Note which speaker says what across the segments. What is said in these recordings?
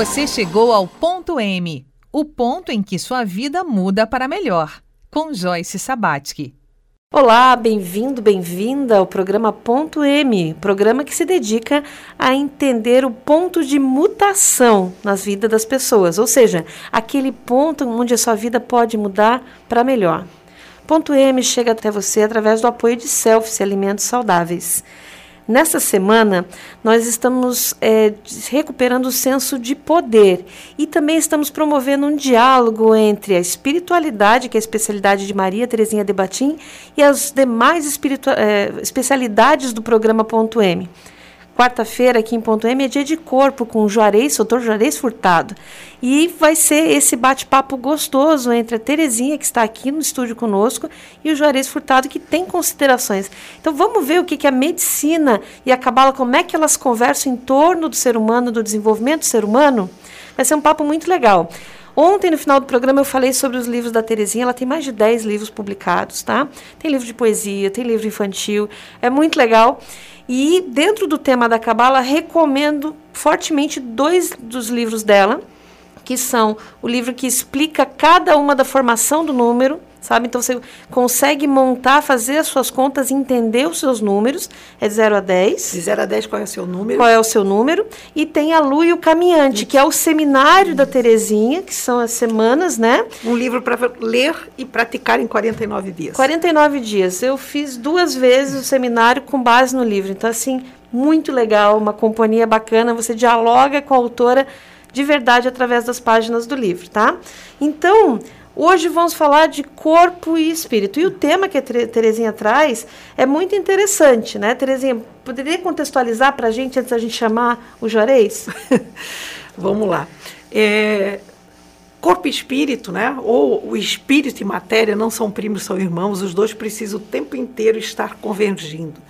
Speaker 1: Você chegou ao ponto M, o ponto em que sua vida muda para melhor, com Joyce Sabatsky.
Speaker 2: Olá, bem-vindo, bem-vinda ao programa Ponto M, programa que se dedica a entender o ponto de mutação nas vidas das pessoas, ou seja, aquele ponto onde a sua vida pode mudar para melhor. Ponto M chega até você através do apoio de Selfie Alimentos Saudáveis. Nessa semana, nós estamos é, recuperando o senso de poder e também estamos promovendo um diálogo entre a espiritualidade, que é a especialidade de Maria Terezinha de Batim, e as demais é, especialidades do programa Ponto M. Quarta-feira, aqui em Ponto M, é dia de corpo com o Juarez, doutor Juarez Furtado. E vai ser esse bate-papo gostoso entre a Terezinha, que está aqui no estúdio conosco, e o Juarez Furtado, que tem considerações. Então vamos ver o que, que a medicina e a cabala, como é que elas conversam em torno do ser humano, do desenvolvimento do ser humano. Vai ser um papo muito legal. Ontem, no final do programa, eu falei sobre os livros da Terezinha. Ela tem mais de 10 livros publicados, tá? Tem livro de poesia, tem livro infantil. É muito legal. E dentro do tema da Cabala, recomendo fortemente dois dos livros dela, que são o livro que explica cada uma da formação do número, sabe? Então você consegue montar, fazer as suas contas, entender os seus números, é de 0 a 10.
Speaker 3: De 0 a 10, qual é o seu número?
Speaker 2: Qual é o seu número? E tem a Lu e o Caminhante, que é o seminário da Terezinha, que são as semanas, né?
Speaker 3: Um livro para ler e praticar em 49 dias.
Speaker 2: 49 dias. Eu fiz duas vezes o seminário com base no livro. Então, assim, muito legal, uma companhia bacana, você dialoga com a autora de verdade através das páginas do livro, tá? Então, Hoje vamos falar de corpo e espírito. E o tema que a Terezinha traz é muito interessante, né? Terezinha, poderia contextualizar para a gente antes da gente chamar o Juarez?
Speaker 3: vamos lá. É, corpo e espírito, né? Ou o espírito e matéria não são primos, são irmãos. Os dois precisam o tempo inteiro estar convergindo.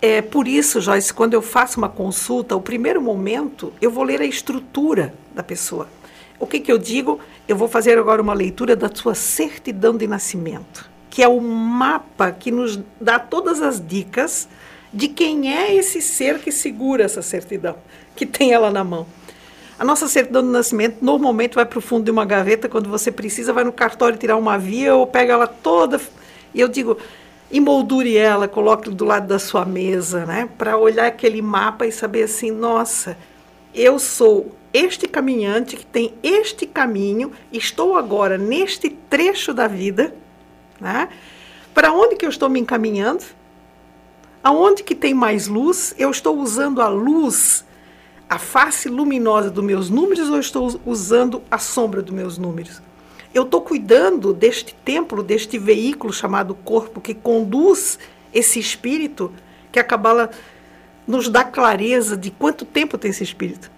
Speaker 3: É por isso, Joyce, quando eu faço uma consulta, o primeiro momento eu vou ler a estrutura da pessoa. O que, que eu digo? Eu vou fazer agora uma leitura da sua certidão de nascimento, que é o mapa que nos dá todas as dicas de quem é esse ser que segura essa certidão, que tem ela na mão. A nossa certidão de nascimento normalmente vai para o fundo de uma gaveta quando você precisa, vai no cartório tirar uma via ou pega ela toda. E eu digo, emoldure ela, coloque do lado da sua mesa, né? Para olhar aquele mapa e saber assim, nossa, eu sou este caminhante que tem este caminho, estou agora neste trecho da vida, né? Para onde que eu estou me encaminhando? Aonde que tem mais luz? Eu estou usando a luz, a face luminosa dos meus números ou estou usando a sombra dos meus números? Eu estou cuidando deste templo, deste veículo chamado corpo que conduz esse espírito que a Cabala nos dá clareza de quanto tempo tem esse espírito.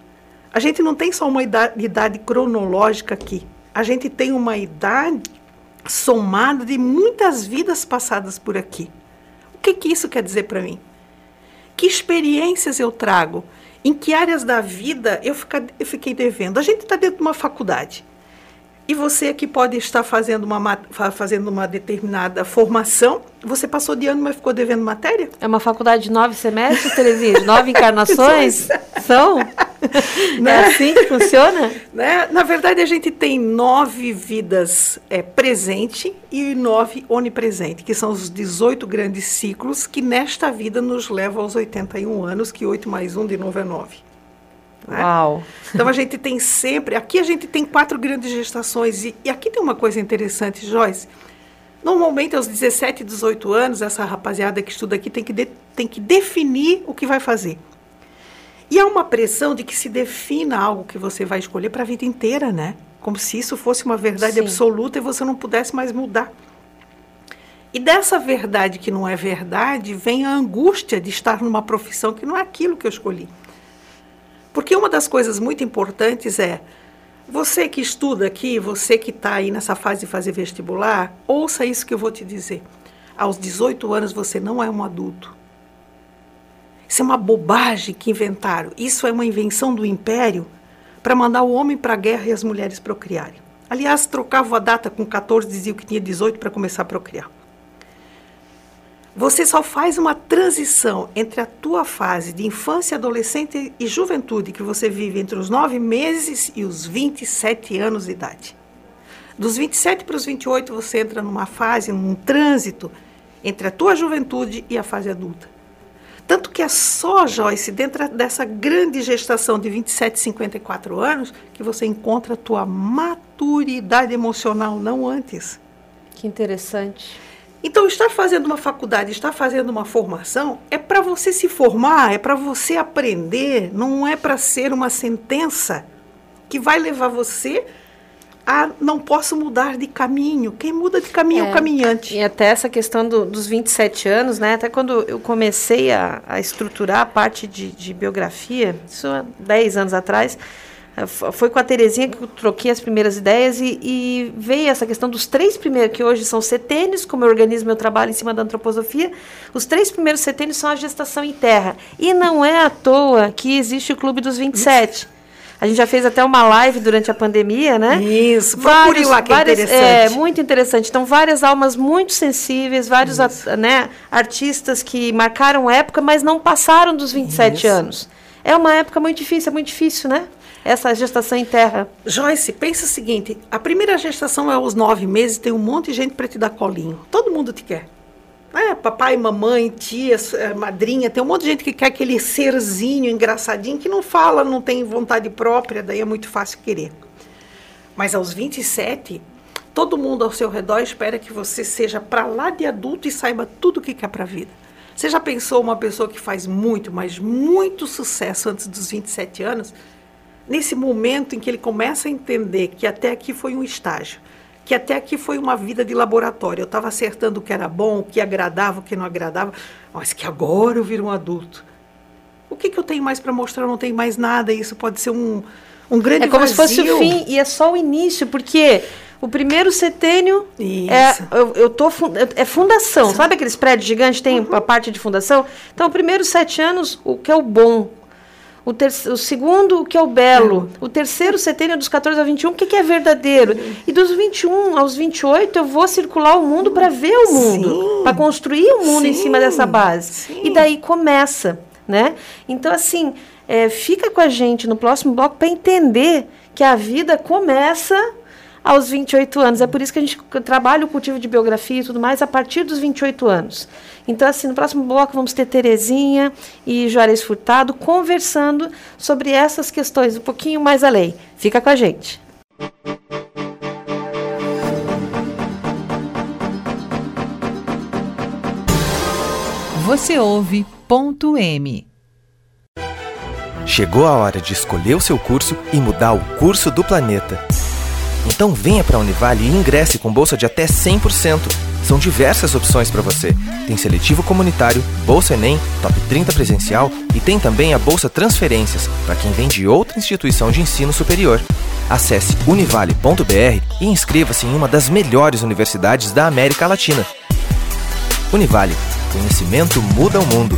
Speaker 3: A gente não tem só uma idade, idade cronológica aqui. A gente tem uma idade somada de muitas vidas passadas por aqui. O que, que isso quer dizer para mim? Que experiências eu trago? Em que áreas da vida eu, fica, eu fiquei devendo? A gente está dentro de uma faculdade. E você aqui pode estar fazendo uma, fazendo uma determinada formação. Você passou de ano, mas ficou devendo matéria?
Speaker 2: É uma faculdade de nove semestres, Terezinha? De nove encarnações? São? Né? É assim que funciona?
Speaker 3: Né? Na verdade, a gente tem nove vidas é, presente e nove onipresente, que são os 18 grandes ciclos que nesta vida nos levam aos 81 anos, que 8 mais 1 de novo é 9.
Speaker 2: Né? Uau!
Speaker 3: Então a gente tem sempre. Aqui a gente tem quatro grandes gestações. E, e aqui tem uma coisa interessante, Joyce. Normalmente, aos 17, 18 anos, essa rapaziada que estuda aqui tem que, de, tem que definir o que vai fazer. E há uma pressão de que se defina algo que você vai escolher para a vida inteira, né? Como se isso fosse uma verdade Sim. absoluta e você não pudesse mais mudar. E dessa verdade que não é verdade, vem a angústia de estar numa profissão que não é aquilo que eu escolhi. Porque uma das coisas muito importantes é você que estuda aqui, você que está aí nessa fase de fazer vestibular, ouça isso que eu vou te dizer. Aos 18 anos você não é um adulto. Isso é uma bobagem que inventaram. Isso é uma invenção do império para mandar o homem para a guerra e as mulheres procriarem. Aliás, trocava a data com 14, dizia que tinha 18 para começar a procriar. Você só faz uma transição entre a tua fase de infância, adolescente e juventude, que você vive entre os nove meses e os 27 anos de idade. Dos 27 para os 28, você entra numa fase, num trânsito entre a tua juventude e a fase adulta. Tanto que é só, Joyce, dentro dessa grande gestação de 27, 54 anos, que você encontra a tua maturidade emocional, não antes.
Speaker 2: Que interessante.
Speaker 3: Então, estar fazendo uma faculdade, estar fazendo uma formação, é para você se formar, é para você aprender, não é para ser uma sentença que vai levar você a não posso mudar de caminho. Quem muda de caminho é, é o caminhante.
Speaker 2: E até essa questão do, dos 27 anos, né? Até quando eu comecei a, a estruturar a parte de, de biografia, isso há 10 anos atrás, foi com a Terezinha que eu troquei as primeiras ideias e, e, veio essa questão dos três primeiros, que hoje são setênios, como eu organizo meu trabalho em cima da antroposofia, os três primeiros setênios são a gestação em terra. E não é à toa que existe o Clube dos 27. A gente já fez até uma live durante a pandemia, né?
Speaker 3: Isso, vários, lá que é interessante.
Speaker 2: É, muito interessante. Então, várias almas muito sensíveis, vários né, artistas que marcaram época, mas não passaram dos 27 Isso. anos. É uma época muito difícil, é muito difícil, né? Essa gestação em terra?
Speaker 3: Joyce, pensa o seguinte: a primeira gestação é aos nove meses, tem um monte de gente para te dar colinho. Todo mundo te quer. É, papai, mamãe, tia, é, madrinha, tem um monte de gente que quer aquele serzinho engraçadinho que não fala, não tem vontade própria, daí é muito fácil querer. Mas aos 27, todo mundo ao seu redor espera que você seja para lá de adulto e saiba tudo o que quer para a vida. Você já pensou uma pessoa que faz muito, mas muito sucesso antes dos 27 anos? Nesse momento em que ele começa a entender que até aqui foi um estágio, que até aqui foi uma vida de laboratório. Eu estava acertando o que era bom, o que agradava, o que não agradava, mas que agora eu viro um adulto. O que, que eu tenho mais para mostrar? Eu não tenho mais nada. Isso pode ser um, um grande
Speaker 2: É como
Speaker 3: vazio.
Speaker 2: se fosse o fim e é só o início, porque o primeiro setênio é eu, eu tô é fundação, Sim. sabe aqueles prédios gigantes tem uhum. a parte de fundação? Então, o primeiro sete anos, o que é o bom, o, ter, o segundo, que é o belo. É. O terceiro setênio, dos 14 a 21, o que, que é verdadeiro? E dos 21 aos 28, eu vou circular o mundo para ver o mundo, para construir o mundo Sim. em cima dessa base. Sim. E daí começa, né? Então, assim, é, fica com a gente no próximo bloco para entender que a vida começa aos 28 anos. É por isso que a gente trabalha o cultivo de biografia e tudo mais a partir dos 28 anos. Então, assim, no próximo bloco vamos ter Terezinha e Juarez Furtado conversando sobre essas questões um pouquinho mais além. Fica com a gente.
Speaker 1: Você ouve ponto M.
Speaker 4: Chegou a hora de escolher o seu curso e mudar o curso do planeta. Então venha para a Univale e ingresse com bolsa de até 100%. São diversas opções para você. Tem seletivo comunitário, bolsa Enem, top 30 presencial e tem também a bolsa Transferências para quem vem de outra instituição de ensino superior. Acesse univale.br e inscreva-se em uma das melhores universidades da América Latina. Univale, conhecimento muda o mundo.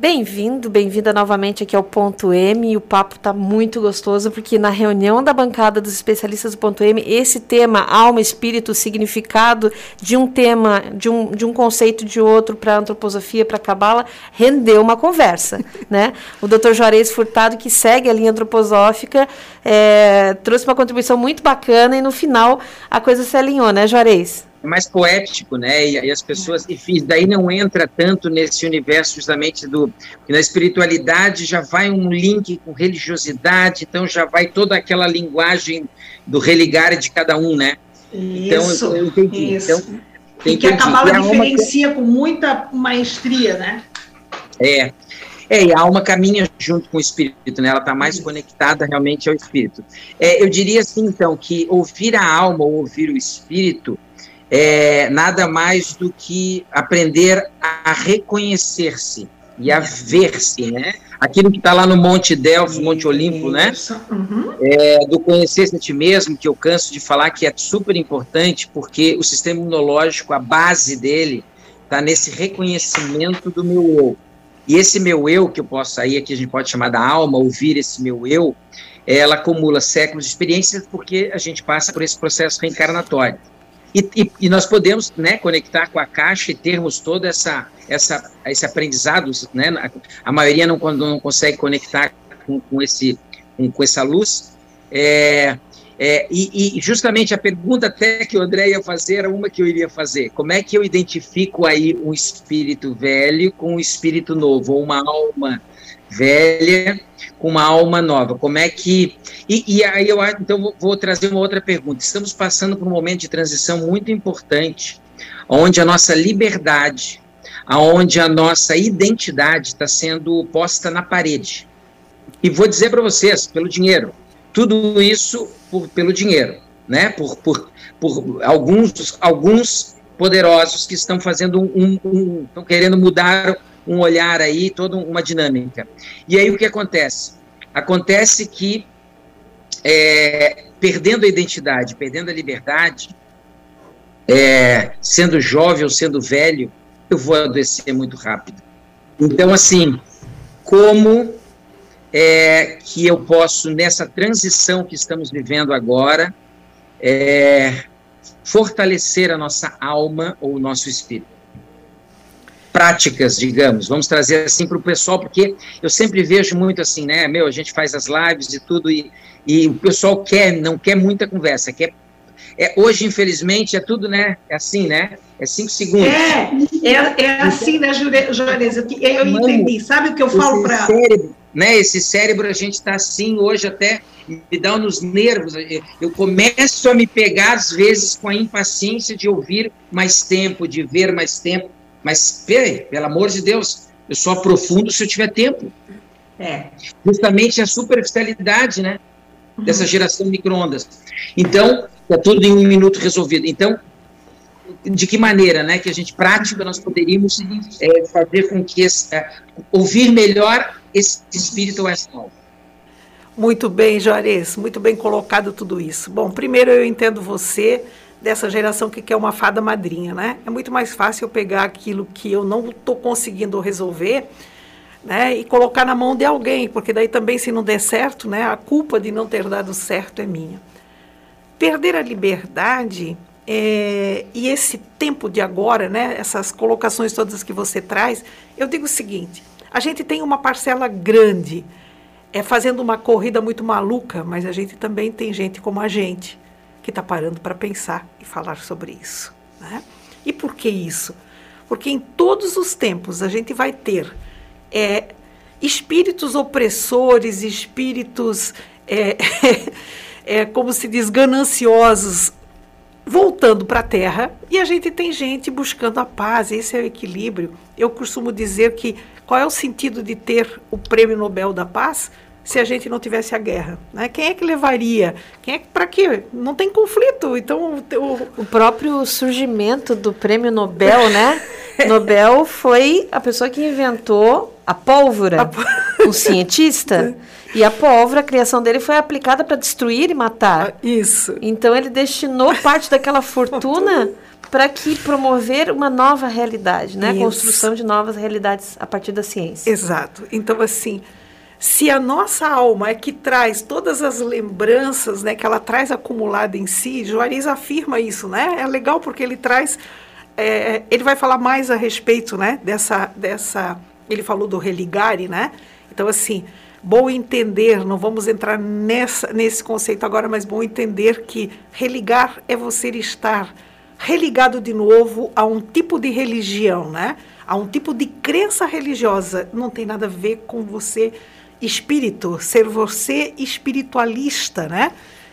Speaker 2: Bem-vindo, bem-vinda novamente aqui ao Ponto M. O papo está muito gostoso porque na reunião da bancada dos especialistas do Ponto M, esse tema alma, espírito, significado de um tema, de um, de um conceito de outro para antroposofia, para cabala, rendeu uma conversa, né? O Dr. Juarez Furtado, que segue a linha antroposófica, é, trouxe uma contribuição muito bacana e no final a coisa se alinhou, né, Juarez?
Speaker 5: Mais poético, né? E, e as pessoas, enfim, daí não entra tanto nesse universo justamente do que na espiritualidade já vai um link com religiosidade, então já vai toda aquela linguagem do religar de cada um, né?
Speaker 3: Então, isso, então, eu, eu entendi. Isso. Então, e que a Cabala diferencia com muita maestria, né?
Speaker 5: É. É, e a alma caminha junto com o espírito, né? Ela está mais conectada realmente ao espírito. É, eu diria assim, então, que ouvir a alma ou ouvir o espírito é nada mais do que aprender a reconhecer-se e a ver-se, né? Aquilo que está lá no Monte Delfos, Monte Olimpo, né? Uhum. É, do conhecer-se a ti mesmo, que eu canso de falar que é super importante, porque o sistema imunológico, a base dele, está nesse reconhecimento do meu eu. E esse meu eu, que eu posso sair aqui, a gente pode chamar da alma, ouvir esse meu eu, ela acumula séculos de experiências porque a gente passa por esse processo reencarnatório. E, e, e, nós podemos né, conectar com a caixa e termos todo essa, essa, esse aprendizado. Né, a maioria não, não consegue conectar com, com, esse, com, com essa luz. É, é, e, e, justamente a pergunta até que o André ia fazer era uma que eu iria fazer. Como é que eu identifico aí um espírito velho com um espírito novo, ou uma alma velha com uma alma nova? Como é que. E, e aí eu então vou, vou trazer uma outra pergunta. Estamos passando por um momento de transição muito importante, onde a nossa liberdade, aonde a nossa identidade está sendo posta na parede. E vou dizer para vocês, pelo dinheiro. Tudo isso por, pelo dinheiro, né? Por, por, por alguns, alguns poderosos que estão fazendo um, um, estão querendo mudar um olhar aí, toda uma dinâmica. E aí o que acontece? Acontece que é, perdendo a identidade, perdendo a liberdade, é, sendo jovem ou sendo velho, eu vou adoecer muito rápido. Então, assim, como é, que eu posso, nessa transição que estamos vivendo agora, é, fortalecer a nossa alma ou o nosso espírito. Práticas, digamos, vamos trazer assim para o pessoal, porque eu sempre vejo muito assim, né? Meu, a gente faz as lives e tudo, e, e o pessoal quer, não quer muita conversa, quer é, hoje, infelizmente, é tudo, né? É assim, né? É cinco segundos.
Speaker 3: É, é, é assim, né, Juarez? Eu, eu entendi. Sabe o que eu falo para.
Speaker 5: Né? Esse cérebro, a gente está assim hoje até me dá nos nervos. Eu começo a me pegar, às vezes, com a impaciência de ouvir mais tempo, de ver mais tempo. Mas, peraí, pelo amor de Deus, eu só aprofundo se eu tiver tempo. É. Justamente a superficialidade, né? Dessa uhum. geração micro-ondas. Então, Está tudo em um minuto resolvido. Então, de que maneira, né, que a gente prática nós poderíamos é, fazer com que esse, é, ouvir melhor esse espírito ou essa alma?
Speaker 3: Muito bem, Juarez, muito bem colocado tudo isso. Bom, primeiro eu entendo você dessa geração que quer uma fada madrinha, né? É muito mais fácil eu pegar aquilo que eu não estou conseguindo resolver, né, e colocar na mão de alguém, porque daí também se não der certo, né, a culpa de não ter dado certo é minha. Perder a liberdade é, e esse tempo de agora, né, essas colocações todas que você traz, eu digo o seguinte: a gente tem uma parcela grande é fazendo uma corrida muito maluca, mas a gente também tem gente como a gente que está parando para pensar e falar sobre isso. Né? E por que isso? Porque em todos os tempos a gente vai ter é, espíritos opressores, espíritos é, é, como se diz, gananciosos voltando para a Terra e a gente tem gente buscando a paz, esse é o equilíbrio. Eu costumo dizer que qual é o sentido de ter o Prêmio Nobel da Paz se a gente não tivesse a guerra? Né? Quem é que levaria? Quem é para quê? Não tem conflito. Então
Speaker 2: o, o próprio surgimento do Prêmio Nobel, né? Nobel foi a pessoa que inventou a pólvora, a... o cientista. E a pólvora, a criação dele foi aplicada para destruir e matar.
Speaker 3: Ah, isso.
Speaker 2: Então ele destinou parte daquela fortuna para que promover uma nova realidade, né? Isso. A construção de novas realidades a partir da ciência.
Speaker 3: Exato. Então assim, se a nossa alma é que traz todas as lembranças, né, que ela traz acumulada em si, Juarez afirma isso, né? É legal porque ele traz, é, ele vai falar mais a respeito, né, dessa, dessa, ele falou do religare, né? Então assim, bom entender, não vamos entrar nessa, nesse conceito agora, mas bom entender que religar é você estar religado de novo a um tipo de religião, né? A um tipo de crença religiosa. Não tem nada a ver com você espírito, ser você espiritualista, né?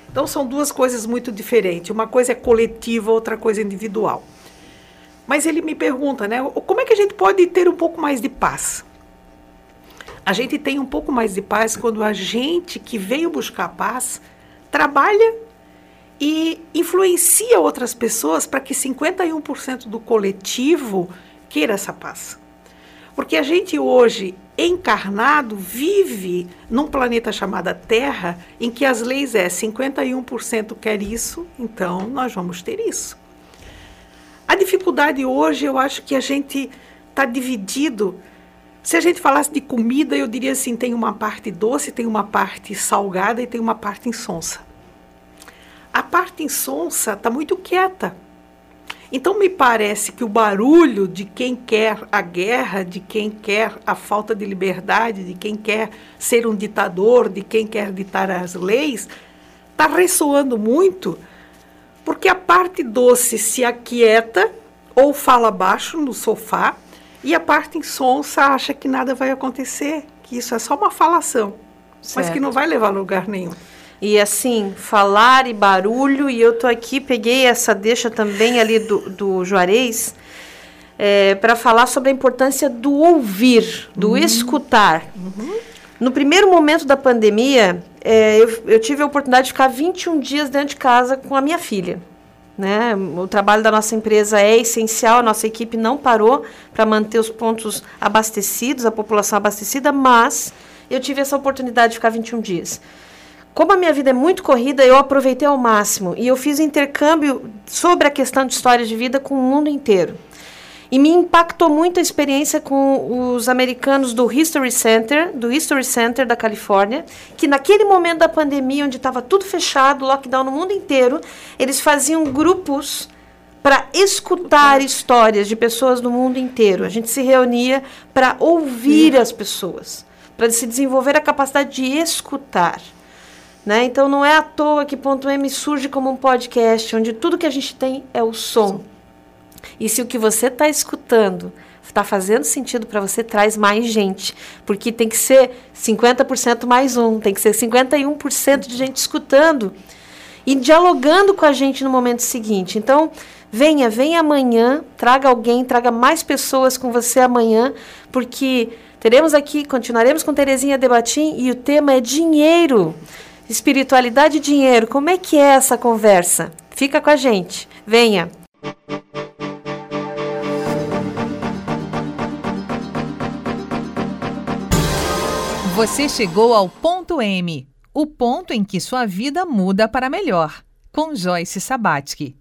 Speaker 3: Então são duas coisas muito diferentes. Uma coisa é coletiva, outra coisa é individual. Mas ele me pergunta, né? Como é que a gente pode ter um pouco mais de paz? A gente tem um pouco mais de paz quando a gente que veio buscar paz trabalha e influencia outras pessoas para que 51% do coletivo queira essa paz. Porque a gente hoje, encarnado, vive num planeta chamado Terra, em que as leis é 51% quer isso, então nós vamos ter isso. A dificuldade hoje, eu acho que a gente está dividido. Se a gente falasse de comida, eu diria assim: tem uma parte doce, tem uma parte salgada e tem uma parte insonsa. A parte insonsa está muito quieta. Então, me parece que o barulho de quem quer a guerra, de quem quer a falta de liberdade, de quem quer ser um ditador, de quem quer ditar as leis, está ressoando muito, porque a parte doce se aquieta ou fala baixo no sofá, e a parte insonsa acha que nada vai acontecer, que isso é só uma falação, certo. mas que não vai levar a lugar nenhum.
Speaker 2: E assim, falar e barulho, e eu tô aqui, peguei essa deixa também ali do, do Juarez, é, para falar sobre a importância do ouvir, do uhum. escutar. Uhum. No primeiro momento da pandemia, é, eu, eu tive a oportunidade de ficar 21 dias dentro de casa com a minha filha. Né? O trabalho da nossa empresa é essencial, a nossa equipe não parou para manter os pontos abastecidos, a população abastecida, mas eu tive essa oportunidade de ficar 21 dias. Como a minha vida é muito corrida, eu aproveitei ao máximo e eu fiz intercâmbio sobre a questão de história de vida com o mundo inteiro. E me impactou muito a experiência com os americanos do History Center, do History Center da Califórnia, que naquele momento da pandemia, onde estava tudo fechado, lockdown no mundo inteiro, eles faziam grupos para escutar histórias de pessoas do mundo inteiro. A gente se reunia para ouvir as pessoas, para se desenvolver a capacidade de escutar. Né? Então não é à toa que Ponto M surge como um podcast, onde tudo que a gente tem é o som. E se o que você está escutando está fazendo sentido para você, traz mais gente. Porque tem que ser 50% mais um, tem que ser 51% de gente escutando e dialogando com a gente no momento seguinte. Então, venha, venha amanhã, traga alguém, traga mais pessoas com você amanhã, porque teremos aqui, continuaremos com Terezinha Debatim e o tema é dinheiro. Espiritualidade e dinheiro, como é que é essa conversa? Fica com a gente. Venha.
Speaker 1: Você chegou ao ponto M, o ponto em que sua vida muda para melhor, com Joyce Sabatsky.